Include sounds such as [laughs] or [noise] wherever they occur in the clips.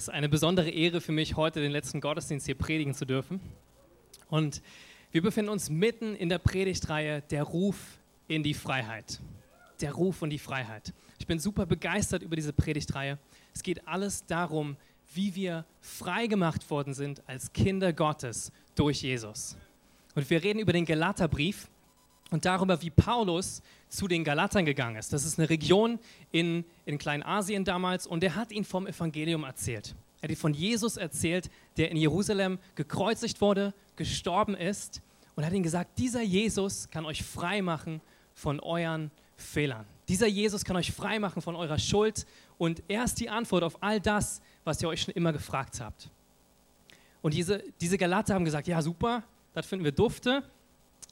Es ist eine besondere Ehre für mich, heute den letzten Gottesdienst hier predigen zu dürfen. Und wir befinden uns mitten in der Predigtreihe Der Ruf in die Freiheit. Der Ruf und die Freiheit. Ich bin super begeistert über diese Predigtreihe. Es geht alles darum, wie wir frei gemacht worden sind als Kinder Gottes durch Jesus. Und wir reden über den Galaterbrief und darüber, wie Paulus zu den Galatern gegangen ist. Das ist eine Region in, in Kleinasien damals und er hat ihnen vom Evangelium erzählt. Er hat ihnen von Jesus erzählt, der in Jerusalem gekreuzigt wurde, gestorben ist und hat ihnen gesagt, dieser Jesus kann euch frei machen von euren Fehlern. Dieser Jesus kann euch frei machen von eurer Schuld und er ist die Antwort auf all das, was ihr euch schon immer gefragt habt. Und diese, diese Galater haben gesagt, ja super, das finden wir dufte,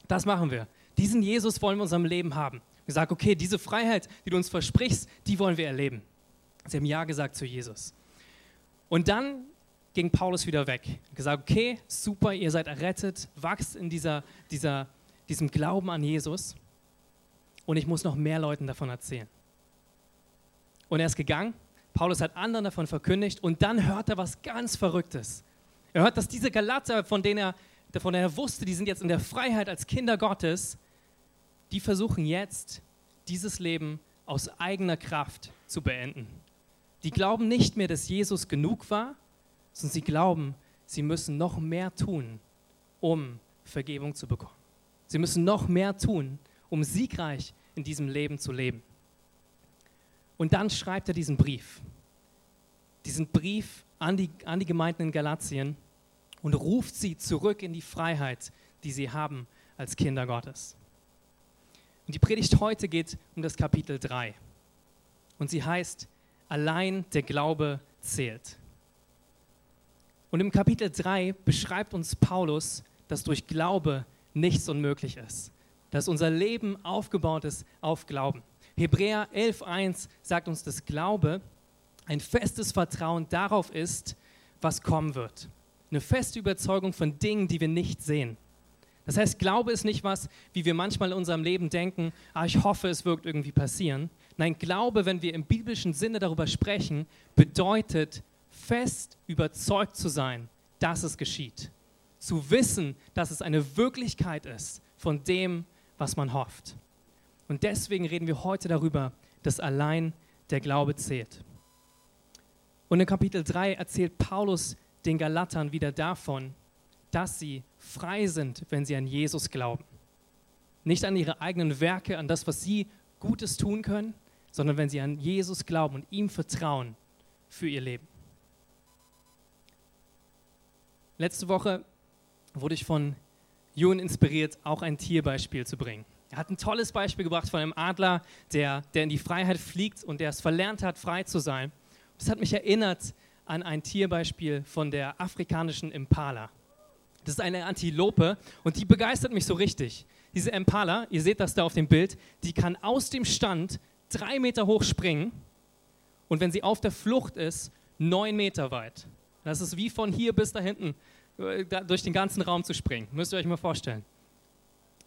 das machen wir. Diesen Jesus wollen wir in unserem Leben haben. Wir sagen, okay, diese Freiheit, die du uns versprichst, die wollen wir erleben. Sie haben Ja gesagt zu Jesus. Und dann ging Paulus wieder weg. Gesagt, okay, super, ihr seid errettet, wachst in dieser, dieser, diesem Glauben an Jesus. Und ich muss noch mehr Leuten davon erzählen. Und er ist gegangen. Paulus hat anderen davon verkündigt. Und dann hört er was ganz Verrücktes. Er hört, dass diese Galater, von denen er, von denen er wusste, die sind jetzt in der Freiheit als Kinder Gottes, die versuchen jetzt, dieses Leben aus eigener Kraft zu beenden. Die glauben nicht mehr, dass Jesus genug war, sondern sie glauben, sie müssen noch mehr tun, um Vergebung zu bekommen. Sie müssen noch mehr tun, um siegreich in diesem Leben zu leben. Und dann schreibt er diesen Brief, diesen Brief an die, an die Gemeinden in Galatien und ruft sie zurück in die Freiheit, die sie haben als Kinder Gottes. Und die Predigt heute geht um das Kapitel 3. Und sie heißt, allein der Glaube zählt. Und im Kapitel 3 beschreibt uns Paulus, dass durch Glaube nichts unmöglich ist. Dass unser Leben aufgebaut ist auf Glauben. Hebräer 11.1 sagt uns, dass Glaube ein festes Vertrauen darauf ist, was kommen wird. Eine feste Überzeugung von Dingen, die wir nicht sehen. Das heißt, Glaube ist nicht was, wie wir manchmal in unserem Leben denken, ah, ich hoffe, es wird irgendwie passieren. Nein, Glaube, wenn wir im biblischen Sinne darüber sprechen, bedeutet fest überzeugt zu sein, dass es geschieht. Zu wissen, dass es eine Wirklichkeit ist von dem, was man hofft. Und deswegen reden wir heute darüber, dass allein der Glaube zählt. Und in Kapitel 3 erzählt Paulus den Galatern wieder davon, dass sie frei sind, wenn sie an Jesus glauben. Nicht an ihre eigenen Werke, an das, was sie Gutes tun können, sondern wenn sie an Jesus glauben und ihm vertrauen für ihr Leben. Letzte Woche wurde ich von Jun inspiriert, auch ein Tierbeispiel zu bringen. Er hat ein tolles Beispiel gebracht von einem Adler, der, der in die Freiheit fliegt und der es verlernt hat, frei zu sein. Das hat mich erinnert an ein Tierbeispiel von der afrikanischen Impala. Das ist eine Antilope und die begeistert mich so richtig. Diese Impala, ihr seht das da auf dem Bild, die kann aus dem Stand drei Meter hoch springen und wenn sie auf der Flucht ist, neun Meter weit. Das ist wie von hier bis da hinten äh, durch den ganzen Raum zu springen. Müsst ihr euch mal vorstellen.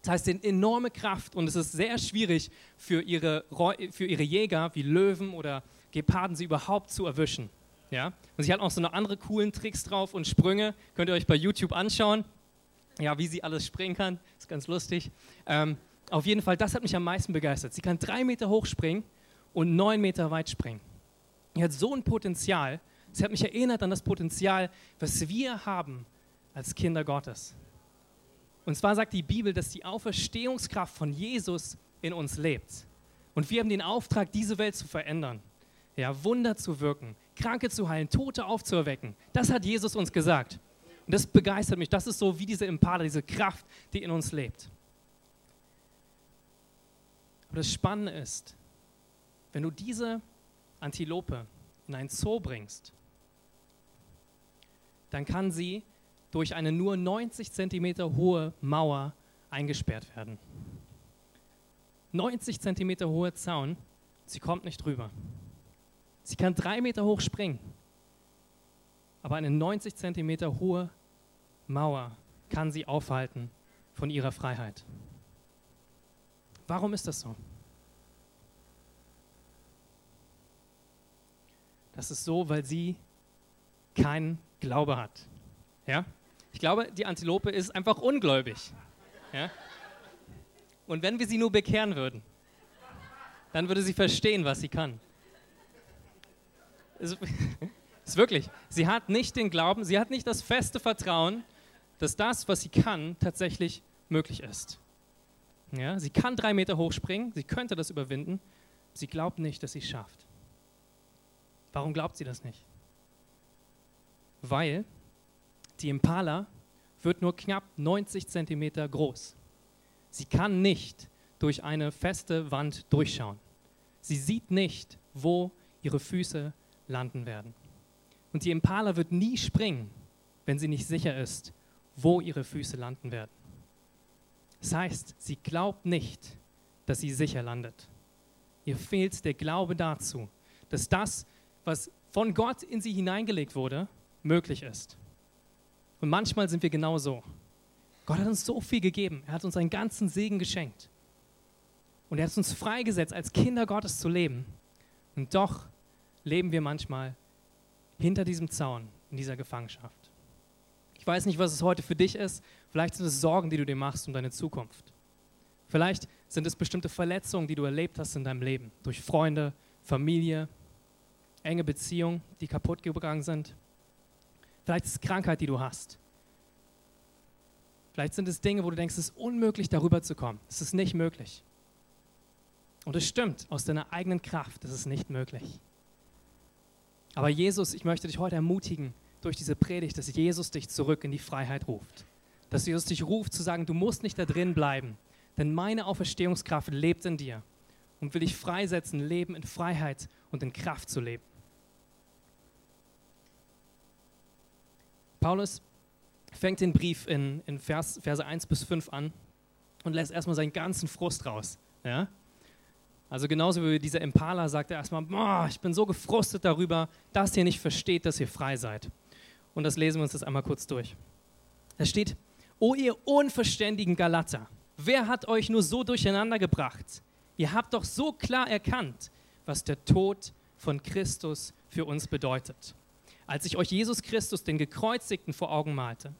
Das heißt, eine enorme Kraft und es ist sehr schwierig für ihre, für ihre Jäger wie Löwen oder Geparden, sie überhaupt zu erwischen. Ja? Und sie hat auch so noch andere coolen Tricks drauf und Sprünge. Könnt ihr euch bei YouTube anschauen. Ja, wie sie alles springen kann. Ist ganz lustig. Ähm, auf jeden Fall, das hat mich am meisten begeistert. Sie kann drei Meter hoch springen und neun Meter weit springen. Sie hat so ein Potenzial. Sie hat mich erinnert an das Potenzial, was wir haben als Kinder Gottes. Und zwar sagt die Bibel, dass die Auferstehungskraft von Jesus in uns lebt. Und wir haben den Auftrag, diese Welt zu verändern. Ja, Wunder zu wirken, Kranke zu heilen, Tote aufzuerwecken. Das hat Jesus uns gesagt. Und das begeistert mich. Das ist so wie diese Impala, diese Kraft, die in uns lebt. Aber das Spannende ist, wenn du diese Antilope in ein Zoo bringst, dann kann sie durch eine nur 90 Zentimeter hohe Mauer eingesperrt werden. 90 Zentimeter hohe Zaun, sie kommt nicht drüber. Sie kann drei Meter hoch springen, aber eine 90 Zentimeter hohe Mauer kann sie aufhalten von ihrer Freiheit. Warum ist das so? Das ist so, weil sie keinen Glaube hat. Ja? Ich glaube, die Antilope ist einfach ungläubig. Ja? Und wenn wir sie nur bekehren würden, dann würde sie verstehen, was sie kann. Ist, [laughs] ist wirklich. Sie hat nicht den Glauben, sie hat nicht das feste Vertrauen, dass das, was sie kann, tatsächlich möglich ist. Ja, sie kann drei Meter hochspringen, sie könnte das überwinden, sie glaubt nicht, dass sie es schafft. Warum glaubt sie das nicht? Weil die Impala wird nur knapp 90 Zentimeter groß. Sie kann nicht durch eine feste Wand durchschauen. Sie sieht nicht, wo ihre Füße landen werden. Und die Impala wird nie springen, wenn sie nicht sicher ist, wo ihre Füße landen werden. Das heißt, sie glaubt nicht, dass sie sicher landet. Ihr fehlt der Glaube dazu, dass das, was von Gott in sie hineingelegt wurde, möglich ist. Und manchmal sind wir genau so. Gott hat uns so viel gegeben. Er hat uns einen ganzen Segen geschenkt. Und er hat uns freigesetzt, als Kinder Gottes zu leben. Und doch leben wir manchmal hinter diesem Zaun, in dieser Gefangenschaft. Ich weiß nicht, was es heute für dich ist. Vielleicht sind es Sorgen, die du dir machst um deine Zukunft. Vielleicht sind es bestimmte Verletzungen, die du erlebt hast in deinem Leben. Durch Freunde, Familie, enge Beziehungen, die kaputt gegangen sind. Vielleicht ist es Krankheit, die du hast. Vielleicht sind es Dinge, wo du denkst, es ist unmöglich, darüber zu kommen. Es ist nicht möglich. Und es stimmt, aus deiner eigenen Kraft ist es nicht möglich. Aber Jesus, ich möchte dich heute ermutigen durch diese Predigt, dass Jesus dich zurück in die Freiheit ruft. Dass Jesus dich ruft zu sagen, du musst nicht da drin bleiben, denn meine Auferstehungskraft lebt in dir und will dich freisetzen, Leben in Freiheit und in Kraft zu leben. Paulus fängt den Brief in, in Vers, Verse 1 bis 5 an und lässt erstmal seinen ganzen Frust raus. Ja? Also genauso wie dieser Impala sagt er erstmal, ich bin so gefrustet darüber, dass ihr nicht versteht, dass ihr frei seid. Und das lesen wir uns das einmal kurz durch. Da steht, O ihr unverständigen Galater, wer hat euch nur so durcheinander gebracht? Ihr habt doch so klar erkannt, was der Tod von Christus für uns bedeutet als ich euch Jesus Christus, den Gekreuzigten, vor Augen malte.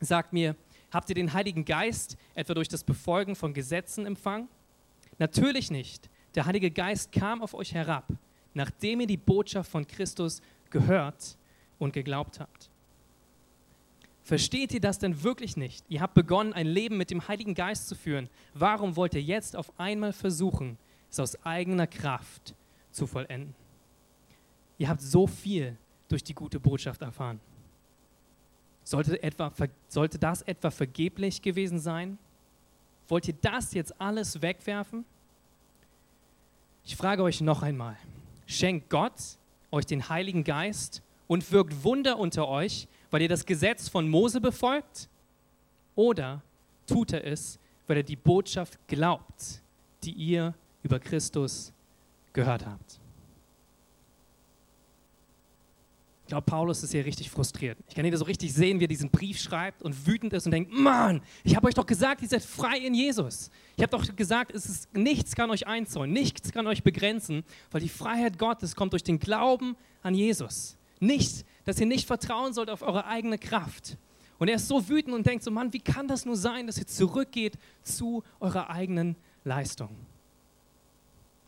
Sagt mir, habt ihr den Heiligen Geist etwa durch das Befolgen von Gesetzen empfangen? Natürlich nicht. Der Heilige Geist kam auf euch herab, nachdem ihr die Botschaft von Christus gehört und geglaubt habt. Versteht ihr das denn wirklich nicht? Ihr habt begonnen, ein Leben mit dem Heiligen Geist zu führen. Warum wollt ihr jetzt auf einmal versuchen, es aus eigener Kraft zu vollenden? Ihr habt so viel durch die gute Botschaft erfahren. Sollte, etwa, sollte das etwa vergeblich gewesen sein? Wollt ihr das jetzt alles wegwerfen? Ich frage euch noch einmal, schenkt Gott euch den Heiligen Geist und wirkt Wunder unter euch, weil ihr das Gesetz von Mose befolgt? Oder tut er es, weil er die Botschaft glaubt, die ihr über Christus gehört habt? Ich glaube, Paulus ist hier richtig frustriert. Ich kann ihn so richtig sehen, wie er diesen Brief schreibt und wütend ist und denkt, Mann, ich habe euch doch gesagt, ihr seid frei in Jesus. Ich habe doch gesagt, es ist, nichts kann euch einzäunen, nichts kann euch begrenzen, weil die Freiheit Gottes kommt durch den Glauben an Jesus. Nicht, dass ihr nicht vertrauen sollt auf eure eigene Kraft. Und er ist so wütend und denkt so, Mann, wie kann das nur sein, dass ihr zurückgeht zu eurer eigenen Leistung?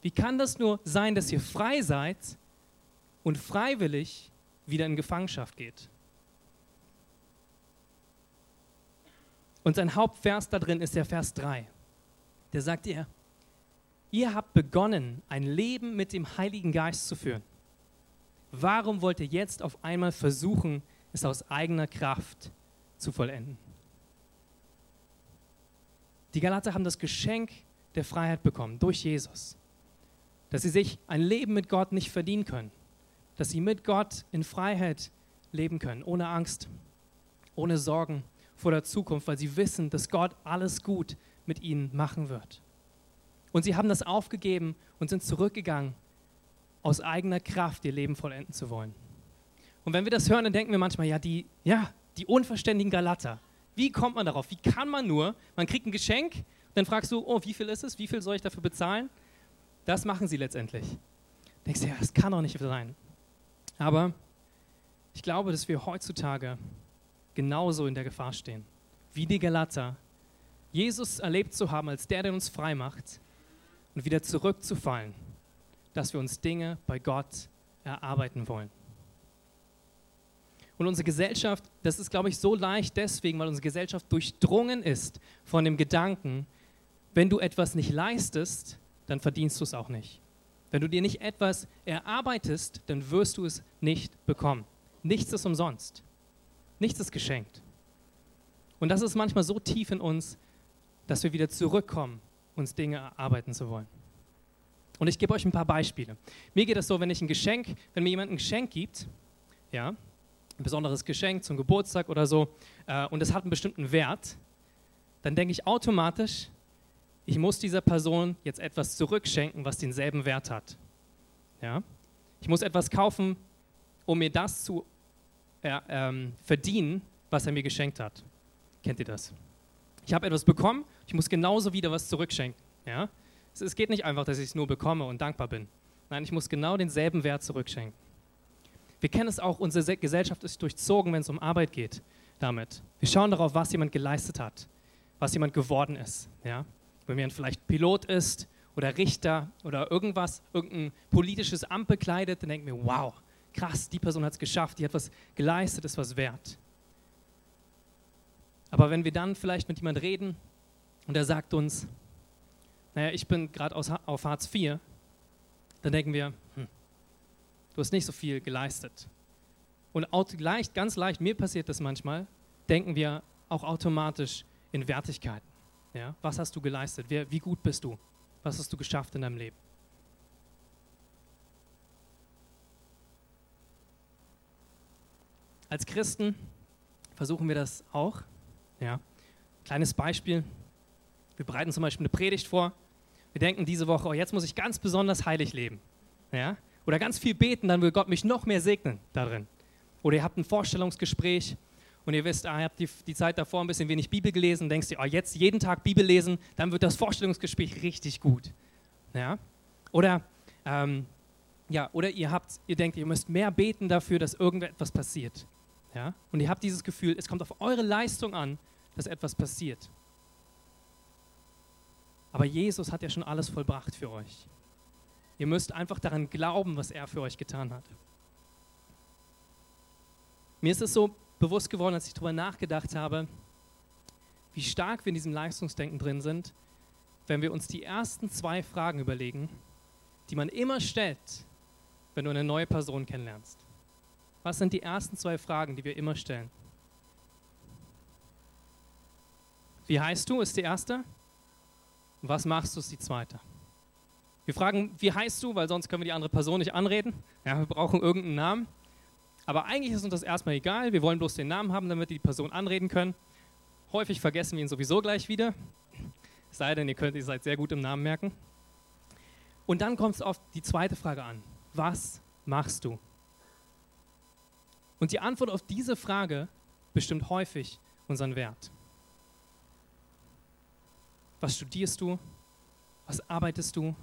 Wie kann das nur sein, dass ihr frei seid und freiwillig wieder in Gefangenschaft geht. Und sein Hauptvers da drin ist der Vers 3. Der sagt ihr, ihr habt begonnen, ein Leben mit dem Heiligen Geist zu führen. Warum wollt ihr jetzt auf einmal versuchen, es aus eigener Kraft zu vollenden? Die Galater haben das Geschenk der Freiheit bekommen durch Jesus, dass sie sich ein Leben mit Gott nicht verdienen können dass sie mit Gott in Freiheit leben können, ohne Angst, ohne Sorgen vor der Zukunft, weil sie wissen, dass Gott alles gut mit ihnen machen wird. Und sie haben das aufgegeben und sind zurückgegangen, aus eigener Kraft ihr Leben vollenden zu wollen. Und wenn wir das hören, dann denken wir manchmal, ja, die, ja, die unverständigen Galater. Wie kommt man darauf? Wie kann man nur? Man kriegt ein Geschenk, dann fragst du, oh, wie viel ist es? Wie viel soll ich dafür bezahlen? Das machen sie letztendlich. Denkst du, ja, das kann doch nicht sein. Aber Ich glaube, dass wir heutzutage genauso in der Gefahr stehen, wie die Galater, Jesus erlebt zu haben als der, der uns frei macht und wieder zurückzufallen, dass wir uns Dinge bei Gott erarbeiten wollen. Und unsere Gesellschaft, das ist, glaube ich, so leicht deswegen, weil unsere Gesellschaft durchdrungen ist von dem Gedanken, wenn du etwas nicht leistest, dann verdienst du es auch nicht. Wenn du dir nicht etwas erarbeitest, dann wirst du es nicht bekommen. Nichts ist umsonst. Nichts ist geschenkt. Und das ist manchmal so tief in uns, dass wir wieder zurückkommen, uns Dinge erarbeiten zu wollen. Und ich gebe euch ein paar Beispiele. Mir geht es so, wenn ich ein Geschenk, wenn mir jemand ein Geschenk gibt, ja, ein besonderes Geschenk zum Geburtstag oder so, äh, und es hat einen bestimmten Wert, dann denke ich automatisch, ich muss dieser Person jetzt etwas zurückschenken, was denselben Wert hat. Ja? Ich muss etwas kaufen, um mir das zu äh, ähm, verdienen, was er mir geschenkt hat. Kennt ihr das? Ich habe etwas bekommen, ich muss genauso wieder was zurückschenken. Ja? Es, es geht nicht einfach, dass ich es nur bekomme und dankbar bin. Nein, ich muss genau denselben Wert zurückschenken. Wir kennen es auch, unsere Gesellschaft ist durchzogen, wenn es um Arbeit geht, damit. Wir schauen darauf, was jemand geleistet hat, was jemand geworden ist. Ja? Wenn jemand vielleicht Pilot ist oder Richter oder irgendwas, irgendein politisches Amt bekleidet, dann denken wir, wow, krass, die Person hat es geschafft, die hat was geleistet, ist was wert. Aber wenn wir dann vielleicht mit jemand reden und er sagt uns, naja, ich bin gerade auf Hartz IV, dann denken wir, hm, du hast nicht so viel geleistet. Und leicht, ganz leicht, mir passiert das manchmal, denken wir auch automatisch in Wertigkeiten. Ja? Was hast du geleistet? Wie, wie gut bist du? Was hast du geschafft in deinem Leben? Als Christen versuchen wir das auch. Ja. Kleines Beispiel. Wir bereiten zum Beispiel eine Predigt vor. Wir denken diese Woche, oh, jetzt muss ich ganz besonders heilig leben. Ja. Oder ganz viel beten, dann will Gott mich noch mehr segnen darin. Oder ihr habt ein Vorstellungsgespräch und ihr wisst, ah, ihr habt die, die Zeit davor ein bisschen wenig Bibel gelesen, denkst dir, oh, jetzt jeden Tag Bibel lesen, dann wird das Vorstellungsgespräch richtig gut. Ja? Oder ähm, ja, oder ihr habt, ihr denkt, ihr müsst mehr beten dafür, dass irgendetwas passiert. Ja? Und ihr habt dieses Gefühl, es kommt auf eure Leistung an, dass etwas passiert. Aber Jesus hat ja schon alles vollbracht für euch. Ihr müsst einfach daran glauben, was er für euch getan hat. Mir ist es so bewusst geworden, als ich darüber nachgedacht habe, wie stark wir in diesem Leistungsdenken drin sind, wenn wir uns die ersten zwei Fragen überlegen, die man immer stellt, wenn du eine neue Person kennenlernst. Was sind die ersten zwei Fragen, die wir immer stellen? Wie heißt du, ist die erste. Was machst du, ist die zweite. Wir fragen, wie heißt du, weil sonst können wir die andere Person nicht anreden. Ja, wir brauchen irgendeinen Namen. Aber eigentlich ist uns das erstmal egal. Wir wollen bloß den Namen haben, damit wir die Person anreden können. Häufig vergessen wir ihn sowieso gleich wieder. Es sei denn, ihr könnt, ihr seid sehr gut im Namen merken. Und dann kommt es auf die zweite Frage an. Was machst du? Und die Antwort auf diese Frage bestimmt häufig unseren Wert. Was studierst du? Was arbeitest du?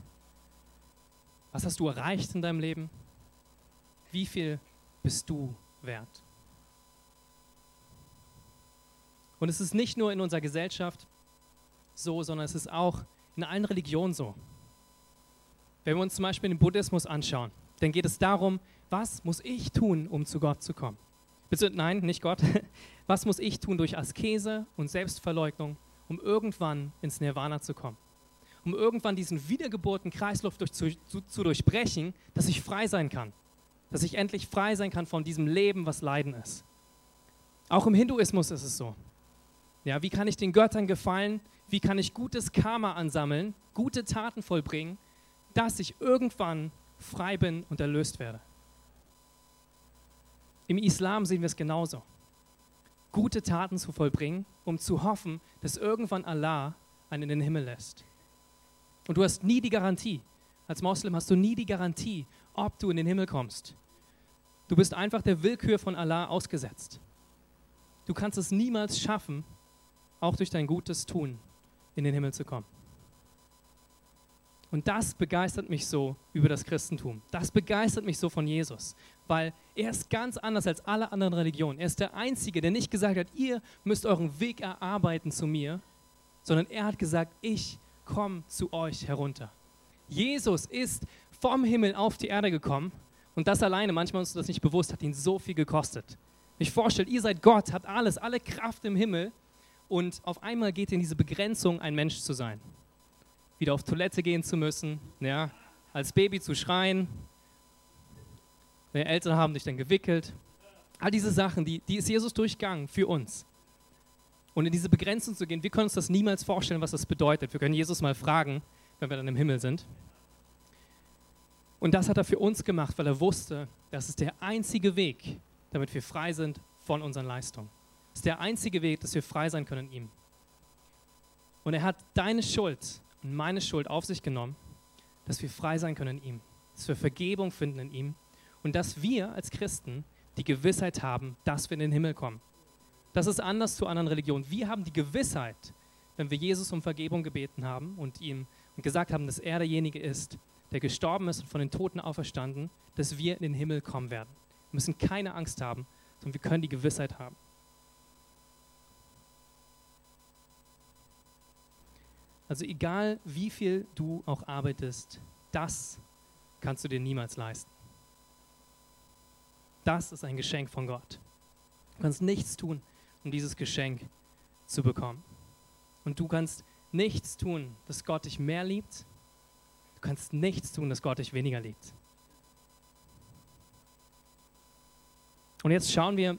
Was hast du erreicht in deinem Leben? Wie viel bist du wert? Und es ist nicht nur in unserer Gesellschaft so, sondern es ist auch in allen Religionen so. Wenn wir uns zum Beispiel den Buddhismus anschauen, dann geht es darum, was muss ich tun, um zu Gott zu kommen? Nein, nicht Gott. [laughs] Was muss ich tun durch Askese und Selbstverleugnung, um irgendwann ins Nirvana zu kommen? Um irgendwann diesen wiedergeburten Kreislauf durch, zu, zu durchbrechen, dass ich frei sein kann. Dass ich endlich frei sein kann von diesem Leben, was Leiden ist. Auch im Hinduismus ist es so. Ja, wie kann ich den Göttern gefallen? Wie kann ich gutes Karma ansammeln, gute Taten vollbringen, dass ich irgendwann frei bin und erlöst werde? Im Islam sehen wir es genauso. Gute Taten zu vollbringen, um zu hoffen, dass irgendwann Allah einen in den Himmel lässt. Und du hast nie die Garantie. Als Moslem hast du nie die Garantie, ob du in den Himmel kommst. Du bist einfach der Willkür von Allah ausgesetzt. Du kannst es niemals schaffen, auch durch dein gutes Tun in den Himmel zu kommen. Und das begeistert mich so über das Christentum. Das begeistert mich so von Jesus. weil er ist ganz anders als alle anderen Religionen. Er ist der Einzige, der nicht gesagt hat, ihr müsst euren Weg erarbeiten zu mir, sondern er hat gesagt, ich komme zu euch herunter. Jesus ist vom Himmel auf die Erde gekommen und das alleine, manchmal ist uns das nicht bewusst, hat ihn so viel gekostet. Ich vorstelle, ihr seid Gott, habt alles, alle Kraft im Himmel und auf einmal geht in diese Begrenzung, ein Mensch zu sein. Wieder auf Toilette gehen zu müssen, ja, als Baby zu schreien. Deine Eltern haben dich dann gewickelt. All diese Sachen, die, die ist Jesus durchgegangen für uns. Und in diese Begrenzung zu gehen, wir können uns das niemals vorstellen, was das bedeutet. Wir können Jesus mal fragen, wenn wir dann im Himmel sind. Und das hat er für uns gemacht, weil er wusste, das ist der einzige Weg, damit wir frei sind von unseren Leistungen. Das ist der einzige Weg, dass wir frei sein können in ihm. Und er hat deine Schuld und meine Schuld auf sich genommen, dass wir frei sein können in ihm, dass wir Vergebung finden in ihm und dass wir als Christen die Gewissheit haben, dass wir in den Himmel kommen. Das ist anders zu anderen Religionen. Wir haben die Gewissheit, wenn wir Jesus um Vergebung gebeten haben und ihm gesagt haben, dass er derjenige ist, der gestorben ist und von den Toten auferstanden, dass wir in den Himmel kommen werden. Wir müssen keine Angst haben, sondern wir können die Gewissheit haben. Also egal, wie viel du auch arbeitest, das kannst du dir niemals leisten. Das ist ein Geschenk von Gott. Du kannst nichts tun, um dieses Geschenk zu bekommen. Und du kannst nichts tun, dass Gott dich mehr liebt. Du kannst nichts tun, dass Gott dich weniger liebt. Und jetzt schauen wir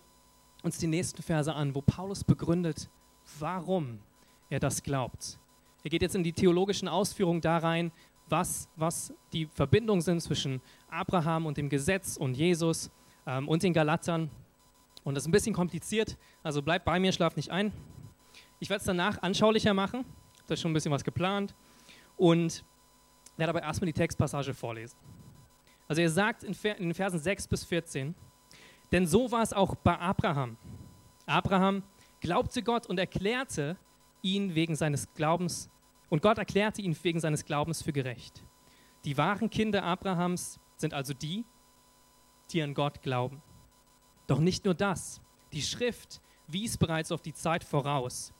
uns die nächsten Verse an, wo Paulus begründet, warum er das glaubt. Er geht jetzt in die theologischen Ausführungen da rein, was, was die Verbindungen sind zwischen Abraham und dem Gesetz und Jesus ähm, und den Galatern. Und das ist ein bisschen kompliziert, also bleibt bei mir, schlaf nicht ein. Ich werde es danach anschaulicher machen, da ist schon ein bisschen was geplant. Und werde aber erstmal die Textpassage vorlesen. Also er sagt in den Versen 6 bis 14, denn so war es auch bei Abraham. Abraham glaubte Gott und erklärte ihn wegen seines Glaubens, und Gott erklärte ihn wegen seines Glaubens für gerecht. Die wahren Kinder Abrahams sind also die, die an Gott glauben. Doch nicht nur das. Die Schrift wies bereits auf die Zeit voraus,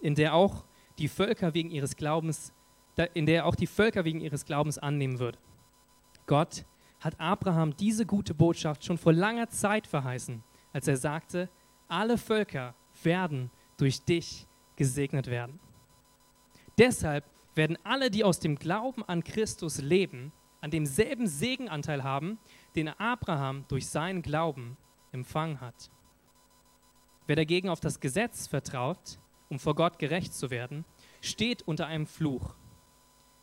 in der auch die Völker wegen ihres Glaubens, in der auch die Völker wegen ihres Glaubens annehmen würde. Gott hat Abraham diese gute Botschaft schon vor langer Zeit verheißen, als er sagte, alle Völker werden durch dich gesegnet werden. Deshalb werden alle, die aus dem Glauben an Christus leben, an demselben Segenanteil haben, den Abraham durch seinen Glauben empfangen hat. Wer dagegen auf das Gesetz vertraut, um vor Gott gerecht zu werden, steht unter einem Fluch.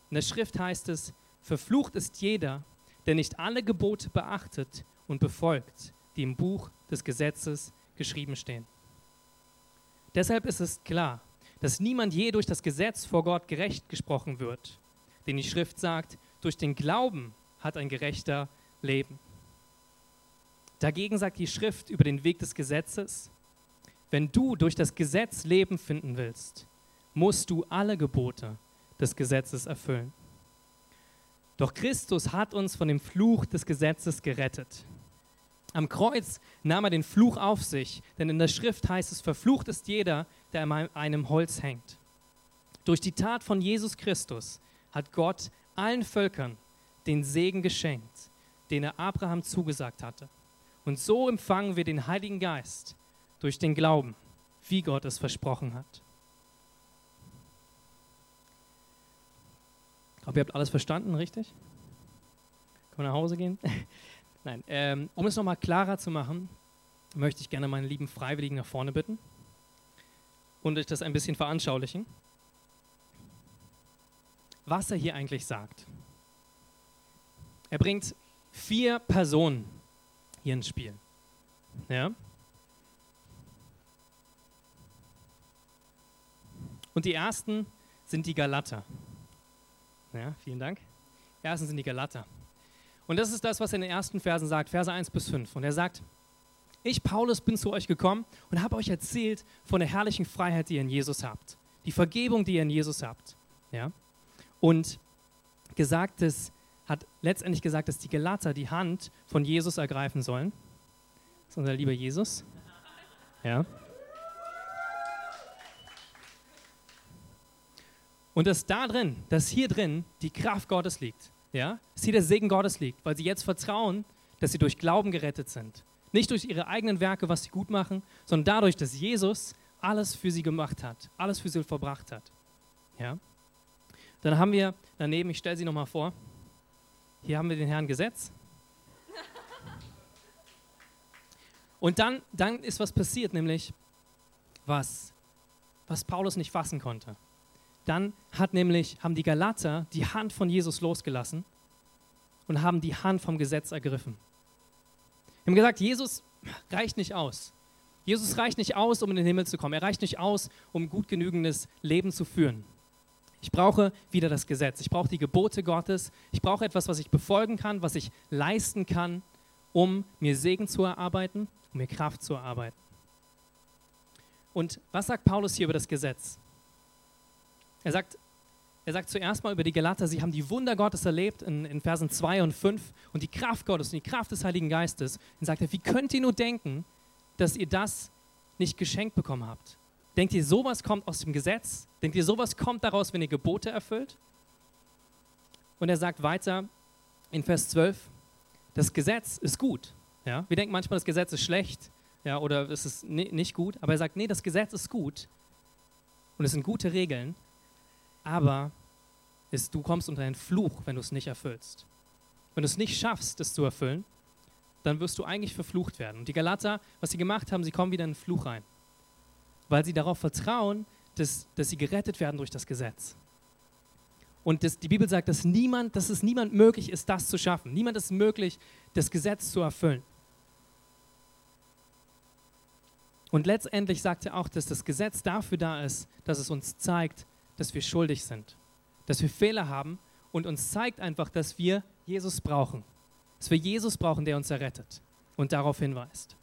In der Schrift heißt es, verflucht ist jeder, der nicht alle Gebote beachtet und befolgt, die im Buch des Gesetzes geschrieben stehen. Deshalb ist es klar, dass niemand je durch das Gesetz vor Gott gerecht gesprochen wird. Denn die Schrift sagt, durch den Glauben hat ein Gerechter Leben. Dagegen sagt die Schrift über den Weg des Gesetzes, wenn du durch das Gesetz Leben finden willst, musst du alle Gebote des Gesetzes erfüllen. Doch Christus hat uns von dem Fluch des Gesetzes gerettet. Am Kreuz nahm er den Fluch auf sich, denn in der Schrift heißt es, verflucht ist jeder, der an einem Holz hängt. Durch die Tat von Jesus Christus hat Gott allen Völkern den Segen geschenkt, den er Abraham zugesagt hatte. Und so empfangen wir den Heiligen Geist durch den Glauben, wie Gott es versprochen hat. Ich ihr habt alles verstanden, richtig? Können wir nach Hause gehen? [laughs] Nein, ähm, um es nochmal klarer zu machen, möchte ich gerne meine lieben Freiwilligen nach vorne bitten und euch das ein bisschen veranschaulichen, was er hier eigentlich sagt. Er bringt vier Personen hier ins Spiel. Ja? Und die ersten sind die Galater. Ja, vielen Dank. Die ersten sind die Galater. Und das ist das, was er in den ersten Versen sagt, Verse 1 bis 5. Und er sagt, ich, Paulus, bin zu euch gekommen und habe euch erzählt von der herrlichen Freiheit, die ihr in Jesus habt. Die Vergebung, die ihr in Jesus habt. Ja? Und gesagt, dass hat letztendlich gesagt, dass die Galater die Hand von Jesus ergreifen sollen. Das ist unser lieber Jesus. Ja. Und dass da drin, dass hier drin die Kraft Gottes liegt. Ja? Dass hier der Segen Gottes liegt, weil sie jetzt vertrauen, dass sie durch Glauben gerettet sind. Nicht durch ihre eigenen Werke, was sie gut machen, sondern dadurch, dass Jesus alles für sie gemacht hat, alles für sie verbracht hat. Ja? Dann haben wir daneben, ich stelle sie nochmal vor, hier haben wir den Herrn Gesetz. Und dann, dann ist was passiert, nämlich was, was Paulus nicht fassen konnte. Dann hat nämlich, haben die Galater die Hand von Jesus losgelassen und haben die Hand vom Gesetz ergriffen. Wir haben gesagt, Jesus reicht nicht aus. Jesus reicht nicht aus, um in den Himmel zu kommen. Er reicht nicht aus, um gut genügendes Leben zu führen. Ich brauche wieder das Gesetz. Ich brauche die Gebote Gottes. Ich brauche etwas, was ich befolgen kann, was ich leisten kann, um mir Segen zu erarbeiten, um mir Kraft zu erarbeiten. Und was sagt Paulus hier über das Gesetz? Er sagt, er sagt zuerst mal über die Galater, sie haben die Wunder Gottes erlebt in, in Versen 2 und 5 und die Kraft Gottes und die Kraft des Heiligen Geistes. Und sagt er, wie könnt ihr nur denken, dass ihr das nicht geschenkt bekommen habt? Denkt ihr, sowas kommt aus dem Gesetz? Denkt ihr, sowas kommt daraus, wenn ihr Gebote erfüllt? Und er sagt weiter in Vers 12, das Gesetz ist gut. Ja? Wir denken manchmal, das Gesetz ist schlecht ja, oder es ist nicht gut, aber er sagt, nee, das Gesetz ist gut und es sind gute Regeln, aber es, du kommst unter einen Fluch, wenn du es nicht erfüllst. Wenn du es nicht schaffst, es zu erfüllen, dann wirst du eigentlich verflucht werden. Und die Galater, was sie gemacht haben, sie kommen wieder in den Fluch rein, weil sie darauf vertrauen, dass, dass sie gerettet werden durch das Gesetz. Und das, die Bibel sagt, dass, niemand, dass es niemand möglich ist, das zu schaffen. Niemand ist möglich, das Gesetz zu erfüllen. Und letztendlich sagt er auch, dass das Gesetz dafür da ist, dass es uns zeigt, dass wir schuldig sind, dass wir Fehler haben und uns zeigt einfach, dass wir Jesus brauchen, dass wir Jesus brauchen, der uns errettet und darauf hinweist.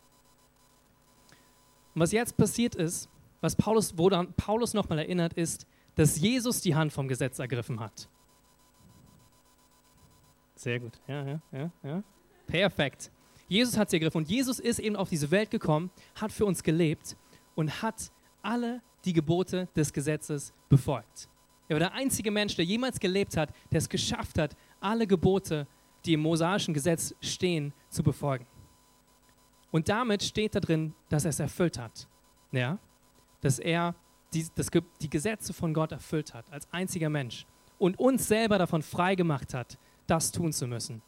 Und was jetzt passiert ist, was Paulus, woran Paulus nochmal erinnert, ist, dass Jesus die Hand vom Gesetz ergriffen hat. Sehr gut, ja, ja, ja, ja. Perfekt. Jesus hat sie ergriffen und Jesus ist eben auf diese Welt gekommen, hat für uns gelebt und hat alle die Gebote des Gesetzes befolgt. Er war der einzige Mensch, der jemals gelebt hat, der es geschafft hat, alle Gebote, die im mosaischen Gesetz stehen, zu befolgen. Und damit steht da drin, dass er es erfüllt hat. Ja? Dass er die, das, die Gesetze von Gott erfüllt hat, als einziger Mensch. Und uns selber davon frei gemacht hat, das tun zu müssen.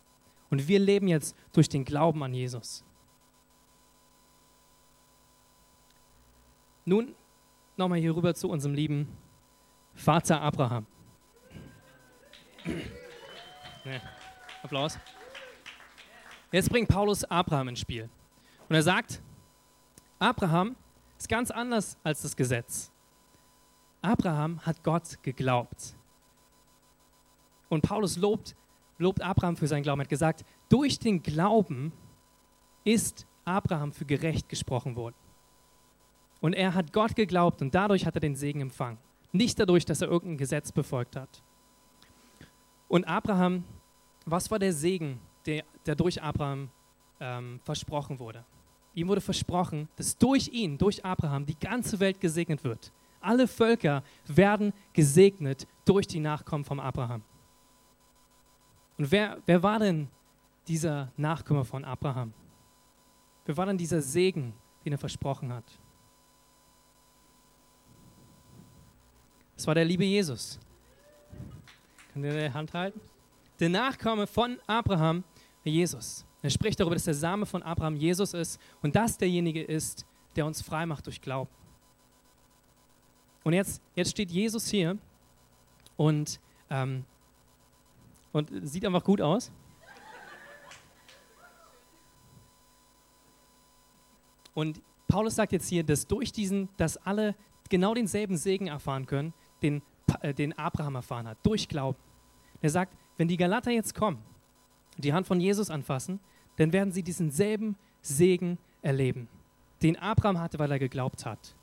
Und wir leben jetzt durch den Glauben an Jesus. Nun nochmal hier rüber zu unserem lieben Vater Abraham. Nee. Applaus. Jetzt bringt Paulus Abraham ins Spiel. Und er sagt, Abraham ist ganz anders als das Gesetz. Abraham hat Gott geglaubt. Und Paulus lobt, lobt Abraham für seinen Glauben. Er hat gesagt, durch den Glauben ist Abraham für gerecht gesprochen worden. Und er hat Gott geglaubt und dadurch hat er den Segen empfangen. Nicht dadurch, dass er irgendein Gesetz befolgt hat. Und Abraham, was war der Segen, der, der durch Abraham ähm, versprochen wurde? Ihm wurde versprochen, dass durch ihn, durch Abraham, die ganze Welt gesegnet wird. Alle Völker werden gesegnet durch die Nachkommen von Abraham. Und wer, wer war denn dieser Nachkomme von Abraham? Wer war denn dieser Segen, den er versprochen hat? Das war der liebe Jesus. Könnt ihr eine Hand halten? Der Nachkomme von Abraham, Jesus. Er spricht darüber, dass der Same von Abraham Jesus ist und das derjenige ist, der uns frei macht durch Glauben. Und jetzt, jetzt steht Jesus hier und, ähm, und sieht einfach gut aus. Und Paulus sagt jetzt hier, dass durch diesen, dass alle genau denselben Segen erfahren können, den, äh, den Abraham erfahren hat, durch Glauben. Er sagt, wenn die Galater jetzt kommen, die Hand von Jesus anfassen, dann werden sie diesen selben Segen erleben, den Abraham hatte, weil er geglaubt hat.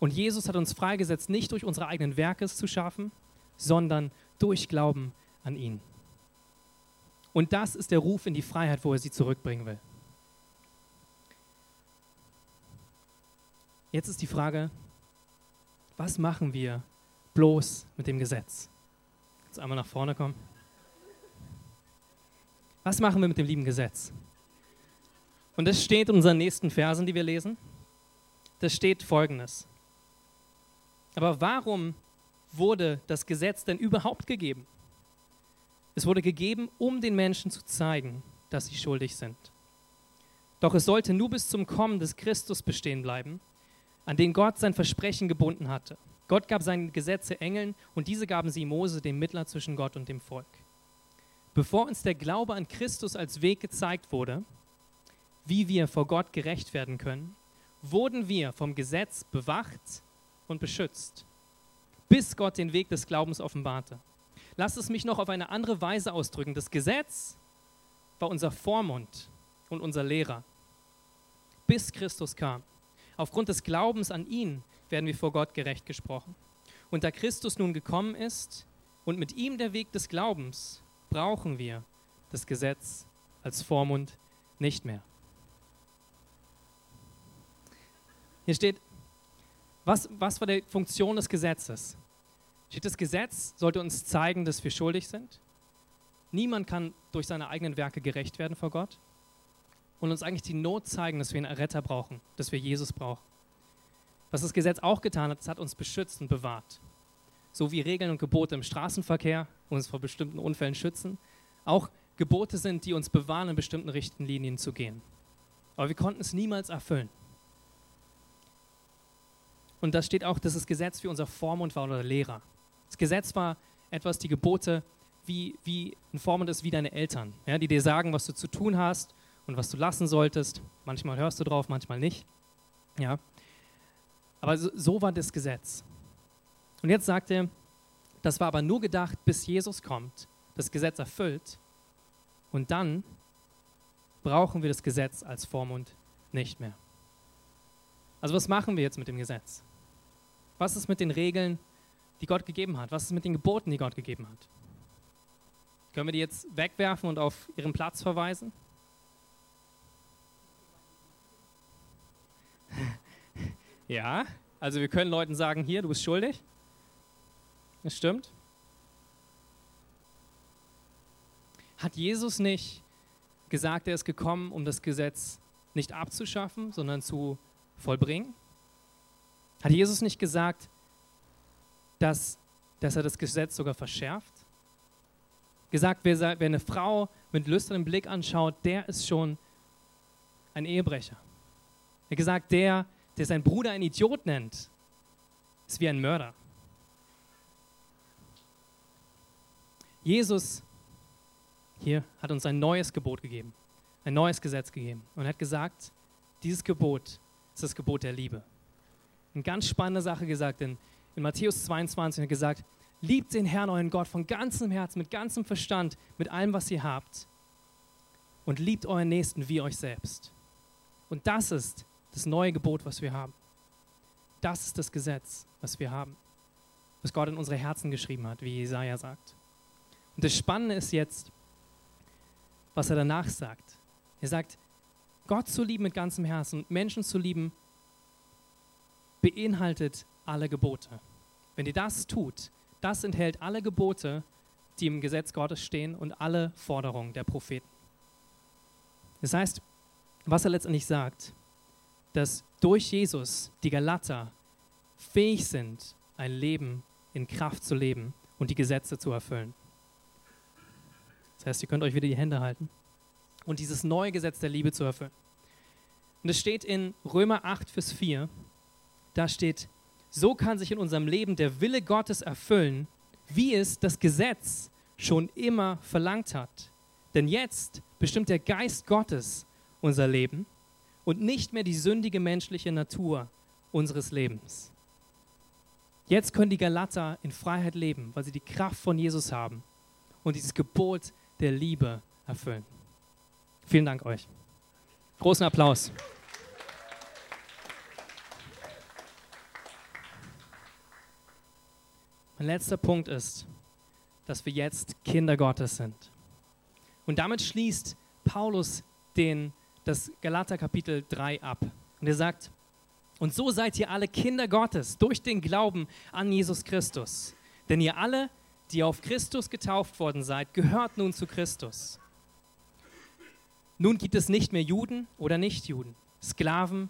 Und Jesus hat uns freigesetzt, nicht durch unsere eigenen Werke zu schaffen, sondern durch Glauben an ihn. Und das ist der Ruf in die Freiheit, wo er sie zurückbringen will. Jetzt ist die Frage, was machen wir bloß mit dem Gesetz? Jetzt einmal nach vorne kommen. Was machen wir mit dem lieben Gesetz? Und das steht in unseren nächsten Versen, die wir lesen. Das steht folgendes. Aber warum wurde das Gesetz denn überhaupt gegeben? Es wurde gegeben, um den Menschen zu zeigen, dass sie schuldig sind. Doch es sollte nur bis zum Kommen des Christus bestehen bleiben, an den Gott sein Versprechen gebunden hatte. Gott gab seine Gesetze Engeln und diese gaben sie Mose, dem Mittler zwischen Gott und dem Volk. Bevor uns der Glaube an Christus als Weg gezeigt wurde, wie wir vor Gott gerecht werden können, wurden wir vom Gesetz bewacht und beschützt, bis Gott den Weg des Glaubens offenbarte. Lass es mich noch auf eine andere Weise ausdrücken. Das Gesetz war unser Vormund und unser Lehrer, bis Christus kam. Aufgrund des Glaubens an ihn werden wir vor Gott gerecht gesprochen. Und da Christus nun gekommen ist und mit ihm der Weg des Glaubens, brauchen wir das Gesetz als Vormund nicht mehr. Hier steht, was, was war die Funktion des Gesetzes? Steht, das Gesetz sollte uns zeigen, dass wir schuldig sind. Niemand kann durch seine eigenen Werke gerecht werden vor Gott. Und uns eigentlich die Not zeigen, dass wir einen Erretter brauchen, dass wir Jesus brauchen. Was das Gesetz auch getan hat, es hat uns beschützt und bewahrt so wie Regeln und Gebote im Straßenverkehr uns vor bestimmten Unfällen schützen, auch Gebote sind, die uns bewahren, in bestimmten Richtlinien zu gehen. Aber wir konnten es niemals erfüllen. Und da steht auch, dass das Gesetz wie unser Vormund war oder Lehrer. Das Gesetz war etwas, die Gebote wie, wie ein Vormund ist wie deine Eltern, ja, die dir sagen, was du zu tun hast und was du lassen solltest. Manchmal hörst du drauf, manchmal nicht. Ja. Aber so, so war das Gesetz. Und jetzt sagt er, das war aber nur gedacht, bis Jesus kommt, das Gesetz erfüllt. Und dann brauchen wir das Gesetz als Vormund nicht mehr. Also was machen wir jetzt mit dem Gesetz? Was ist mit den Regeln, die Gott gegeben hat? Was ist mit den Geboten, die Gott gegeben hat? Können wir die jetzt wegwerfen und auf ihren Platz verweisen? Ja, also wir können Leuten sagen, hier, du bist schuldig. Das stimmt. Hat Jesus nicht gesagt, er ist gekommen, um das Gesetz nicht abzuschaffen, sondern zu vollbringen? Hat Jesus nicht gesagt, dass, dass er das Gesetz sogar verschärft? Gesagt, wer, wer eine Frau mit lüsternem Blick anschaut, der ist schon ein Ehebrecher. Er hat gesagt, der, der seinen Bruder ein Idiot nennt, ist wie ein Mörder. Jesus hier hat uns ein neues Gebot gegeben, ein neues Gesetz gegeben und hat gesagt, dieses Gebot ist das Gebot der Liebe. Eine ganz spannende Sache gesagt, denn in Matthäus 22 hat gesagt, liebt den Herrn, euren Gott, von ganzem Herzen, mit ganzem Verstand, mit allem, was ihr habt und liebt euren Nächsten wie euch selbst. Und das ist das neue Gebot, was wir haben. Das ist das Gesetz, was wir haben, was Gott in unsere Herzen geschrieben hat, wie Jesaja sagt. Und das Spannende ist jetzt, was er danach sagt. Er sagt, Gott zu lieben mit ganzem Herzen und Menschen zu lieben, beinhaltet alle Gebote. Wenn ihr das tut, das enthält alle Gebote, die im Gesetz Gottes stehen und alle Forderungen der Propheten. Das heißt, was er letztendlich sagt, dass durch Jesus die Galater fähig sind, ein Leben in Kraft zu leben und die Gesetze zu erfüllen. Das heißt, ihr könnt euch wieder die Hände halten und dieses neue Gesetz der Liebe zu erfüllen. Und es steht in Römer 8, Vers 4, da steht, so kann sich in unserem Leben der Wille Gottes erfüllen, wie es das Gesetz schon immer verlangt hat. Denn jetzt bestimmt der Geist Gottes unser Leben und nicht mehr die sündige menschliche Natur unseres Lebens. Jetzt können die Galater in Freiheit leben, weil sie die Kraft von Jesus haben und dieses Gebot der Liebe erfüllen. Vielen Dank euch. Großen Applaus. Mein letzter Punkt ist, dass wir jetzt Kinder Gottes sind. Und damit schließt Paulus den, das Galater Kapitel 3 ab. Und er sagt, und so seid ihr alle Kinder Gottes durch den Glauben an Jesus Christus. Denn ihr alle, die auf Christus getauft worden seid, gehört nun zu Christus. Nun gibt es nicht mehr Juden oder Nichtjuden, Sklaven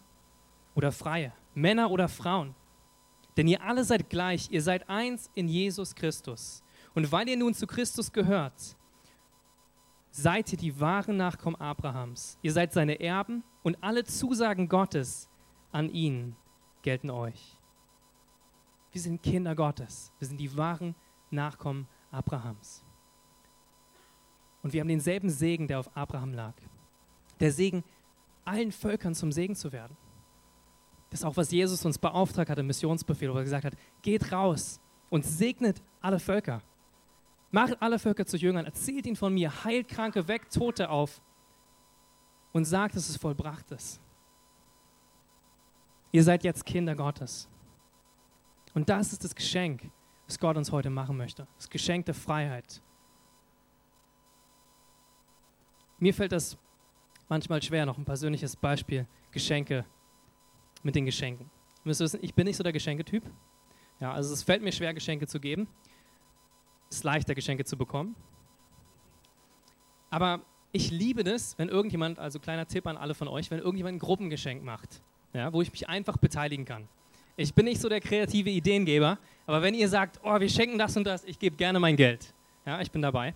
oder Freie, Männer oder Frauen. Denn ihr alle seid gleich, ihr seid eins in Jesus Christus. Und weil ihr nun zu Christus gehört, seid ihr die wahren Nachkommen Abrahams. Ihr seid seine Erben und alle Zusagen Gottes an ihn gelten euch. Wir sind Kinder Gottes. Wir sind die wahren Nachkommen Abrahams. Und wir haben denselben Segen, der auf Abraham lag. Der Segen, allen Völkern zum Segen zu werden. Das ist auch, was Jesus uns beauftragt hat im Missionsbefehl, wo er gesagt hat, geht raus und segnet alle Völker. Macht alle Völker zu Jüngern, erzählt ihnen von mir, heilt Kranke, weckt Tote auf und sagt, dass es vollbracht ist. Ihr seid jetzt Kinder Gottes. Und das ist das Geschenk, das Gott uns heute machen möchte. Das Geschenk der Freiheit. Mir fällt das manchmal schwer, noch ein persönliches Beispiel, Geschenke mit den Geschenken. Ihr müsst wissen, ich bin nicht so der Geschenketyp. Ja, also es fällt mir schwer, Geschenke zu geben. Es ist leichter, Geschenke zu bekommen. Aber ich liebe das, wenn irgendjemand, also kleiner Tipp an alle von euch, wenn irgendjemand ein Gruppengeschenk macht, ja, wo ich mich einfach beteiligen kann. Ich bin nicht so der kreative Ideengeber, aber wenn ihr sagt, oh, wir schenken das und das, ich gebe gerne mein Geld. Ja, ich bin dabei.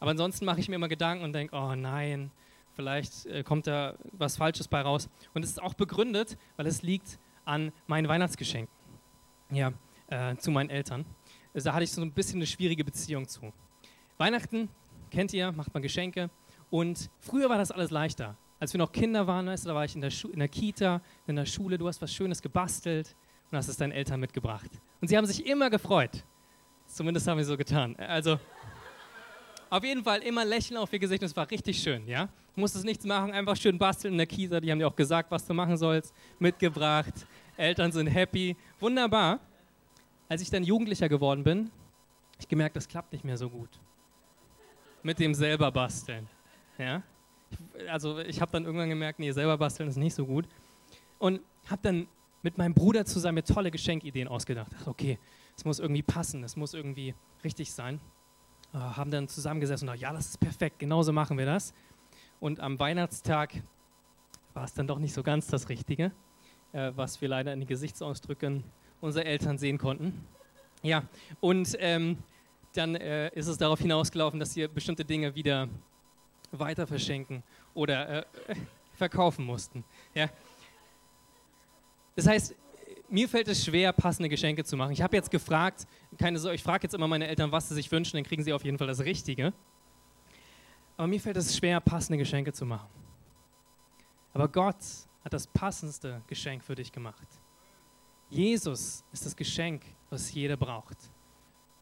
Aber ansonsten mache ich mir immer Gedanken und denke, oh nein, vielleicht äh, kommt da was Falsches bei raus. Und es ist auch begründet, weil es liegt an meinen Weihnachtsgeschenken. Ja, äh, zu meinen Eltern. Da hatte ich so ein bisschen eine schwierige Beziehung zu. Weihnachten, kennt ihr, macht man Geschenke. Und früher war das alles leichter. Als wir noch Kinder waren, weißt du, da war ich in der, in der Kita, in der Schule, du hast was Schönes gebastelt und hast es deinen Eltern mitgebracht. Und sie haben sich immer gefreut. Zumindest haben wir so getan. Also, auf jeden Fall immer Lächeln auf ihr Gesicht und es war richtig schön, ja? Du musstest nichts machen, einfach schön basteln in der Kita. Die haben dir auch gesagt, was du machen sollst, mitgebracht. Eltern sind happy. Wunderbar. Als ich dann Jugendlicher geworden bin, ich gemerkt, das klappt nicht mehr so gut. Mit dem selber basteln. Ja? also ich habe dann irgendwann gemerkt, nee, selber basteln ist nicht so gut. Und habe dann mit meinem Bruder zusammen mir tolle Geschenkideen ausgedacht. Dachte, okay, es muss irgendwie passen, es muss irgendwie richtig sein. Äh, haben dann zusammengesessen und dachte, ja, das ist perfekt, genauso machen wir das. Und am Weihnachtstag war es dann doch nicht so ganz das Richtige, äh, was wir leider in den Gesichtsausdrücken unserer Eltern sehen konnten. Ja, und ähm, dann äh, ist es darauf hinausgelaufen, dass wir bestimmte Dinge wieder weiter verschenken oder äh, [laughs] verkaufen mussten. Ja. Das heißt, mir fällt es schwer, passende Geschenke zu machen. Ich habe jetzt gefragt, keine Sorge, ich frage jetzt immer meine Eltern, was sie sich wünschen, dann kriegen sie auf jeden Fall das Richtige. Aber mir fällt es schwer, passende Geschenke zu machen. Aber Gott hat das passendste Geschenk für dich gemacht. Jesus ist das Geschenk, was jeder braucht.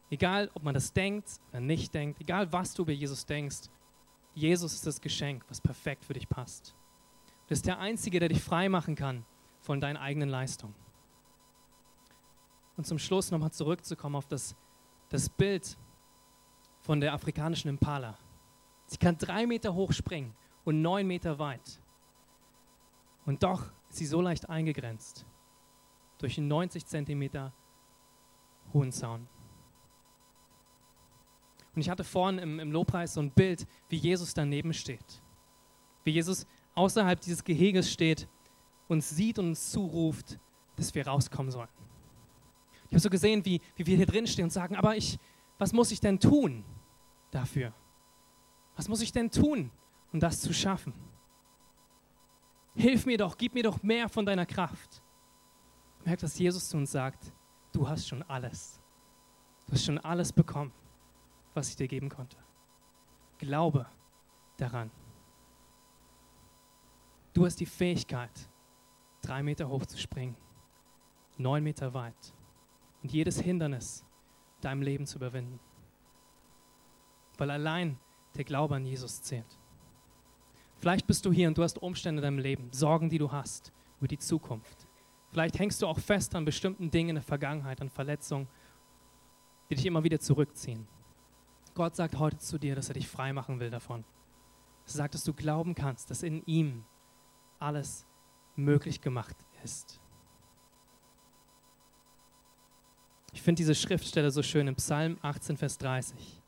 Egal, ob man das denkt oder nicht denkt, egal, was du über Jesus denkst, Jesus ist das Geschenk, was perfekt für dich passt. Du bist der Einzige, der dich frei machen kann von deinen eigenen Leistungen. Und zum Schluss nochmal zurückzukommen auf das, das Bild von der afrikanischen Impala. Sie kann drei Meter hoch springen und neun Meter weit. Und doch ist sie so leicht eingegrenzt durch einen 90 Zentimeter hohen Zaun. Und ich hatte vorhin im, im Lobpreis so ein Bild, wie Jesus daneben steht. Wie Jesus außerhalb dieses Geheges steht, uns sieht und uns zuruft, dass wir rauskommen sollen. Ich habe so gesehen, wie, wie wir hier drin stehen und sagen, aber ich, was muss ich denn tun dafür? Was muss ich denn tun, um das zu schaffen? Hilf mir doch, gib mir doch mehr von deiner Kraft. Merkt, dass Jesus zu uns sagt, du hast schon alles. Du hast schon alles bekommen was ich dir geben konnte. Glaube daran. Du hast die Fähigkeit, drei Meter hoch zu springen, neun Meter weit und jedes Hindernis deinem Leben zu überwinden. Weil allein der Glaube an Jesus zählt. Vielleicht bist du hier und du hast Umstände in deinem Leben, Sorgen, die du hast über die Zukunft. Vielleicht hängst du auch fest an bestimmten Dingen in der Vergangenheit, an Verletzungen, die dich immer wieder zurückziehen. Gott sagt heute zu dir, dass er dich frei machen will davon. er sagt, dass du glauben kannst, dass in ihm alles möglich gemacht ist. Ich finde diese Schriftstelle so schön im Psalm 18, Vers 30.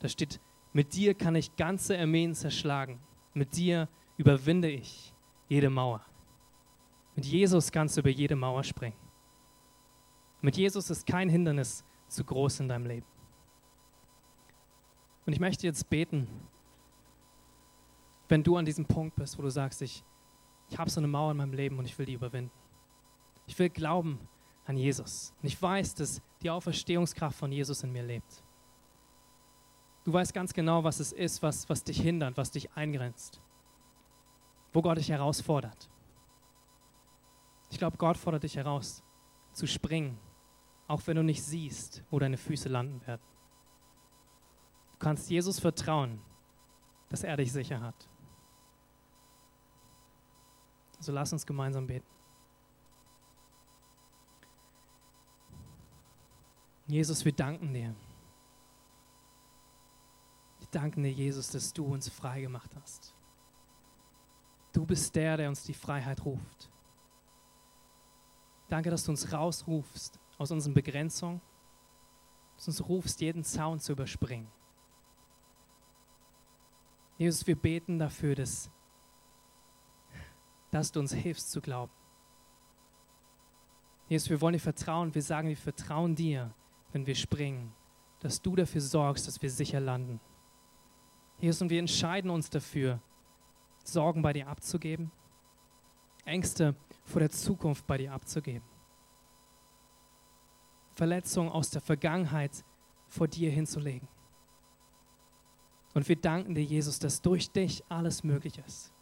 Da steht, mit dir kann ich ganze Armeen zerschlagen. Mit dir überwinde ich jede Mauer. Mit Jesus kannst du über jede Mauer springen. Mit Jesus ist kein Hindernis zu groß in deinem Leben. Und ich möchte jetzt beten, wenn du an diesem Punkt bist, wo du sagst, ich, ich habe so eine Mauer in meinem Leben und ich will die überwinden. Ich will glauben an Jesus. Und ich weiß, dass die Auferstehungskraft von Jesus in mir lebt. Du weißt ganz genau, was es ist, was, was dich hindert, was dich eingrenzt, wo Gott dich herausfordert. Ich glaube, Gott fordert dich heraus, zu springen, auch wenn du nicht siehst, wo deine Füße landen werden. Du kannst Jesus vertrauen, dass er dich sicher hat. So lass uns gemeinsam beten. Jesus, wir danken dir. Wir danken dir, Jesus, dass du uns frei gemacht hast. Du bist der, der uns die Freiheit ruft. Danke, dass du uns rausrufst aus unseren Begrenzungen, dass du uns rufst, jeden Zaun zu überspringen. Jesus, wir beten dafür, dass, dass du uns hilfst zu glauben. Jesus, wir wollen dir vertrauen. Wir sagen, wir vertrauen dir, wenn wir springen, dass du dafür sorgst, dass wir sicher landen. Jesus, und wir entscheiden uns dafür, Sorgen bei dir abzugeben, Ängste vor der Zukunft bei dir abzugeben, Verletzungen aus der Vergangenheit vor dir hinzulegen. Und wir danken dir, Jesus, dass durch dich alles möglich ist.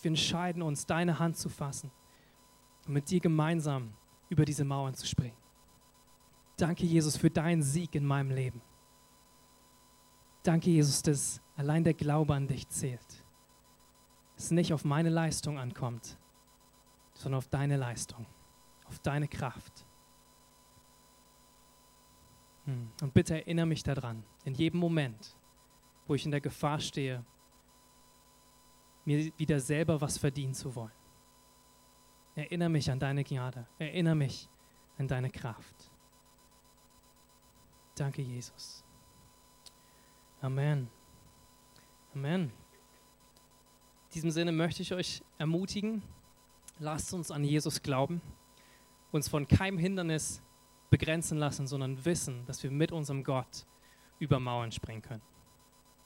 Wir entscheiden uns, deine Hand zu fassen und mit dir gemeinsam über diese Mauern zu springen. Danke, Jesus, für deinen Sieg in meinem Leben. Danke, Jesus, dass allein der Glaube an dich zählt. Es nicht auf meine Leistung ankommt, sondern auf deine Leistung, auf deine Kraft. Hm. Und bitte erinnere mich daran, in jedem Moment, wo ich in der Gefahr stehe, mir wieder selber was verdienen zu wollen. Erinnere mich an deine Gnade. Erinnere mich an deine Kraft. Danke, Jesus. Amen. Amen. In diesem Sinne möchte ich euch ermutigen, lasst uns an Jesus glauben, uns von keinem Hindernis begrenzen lassen, sondern wissen, dass wir mit unserem Gott über Mauern springen können.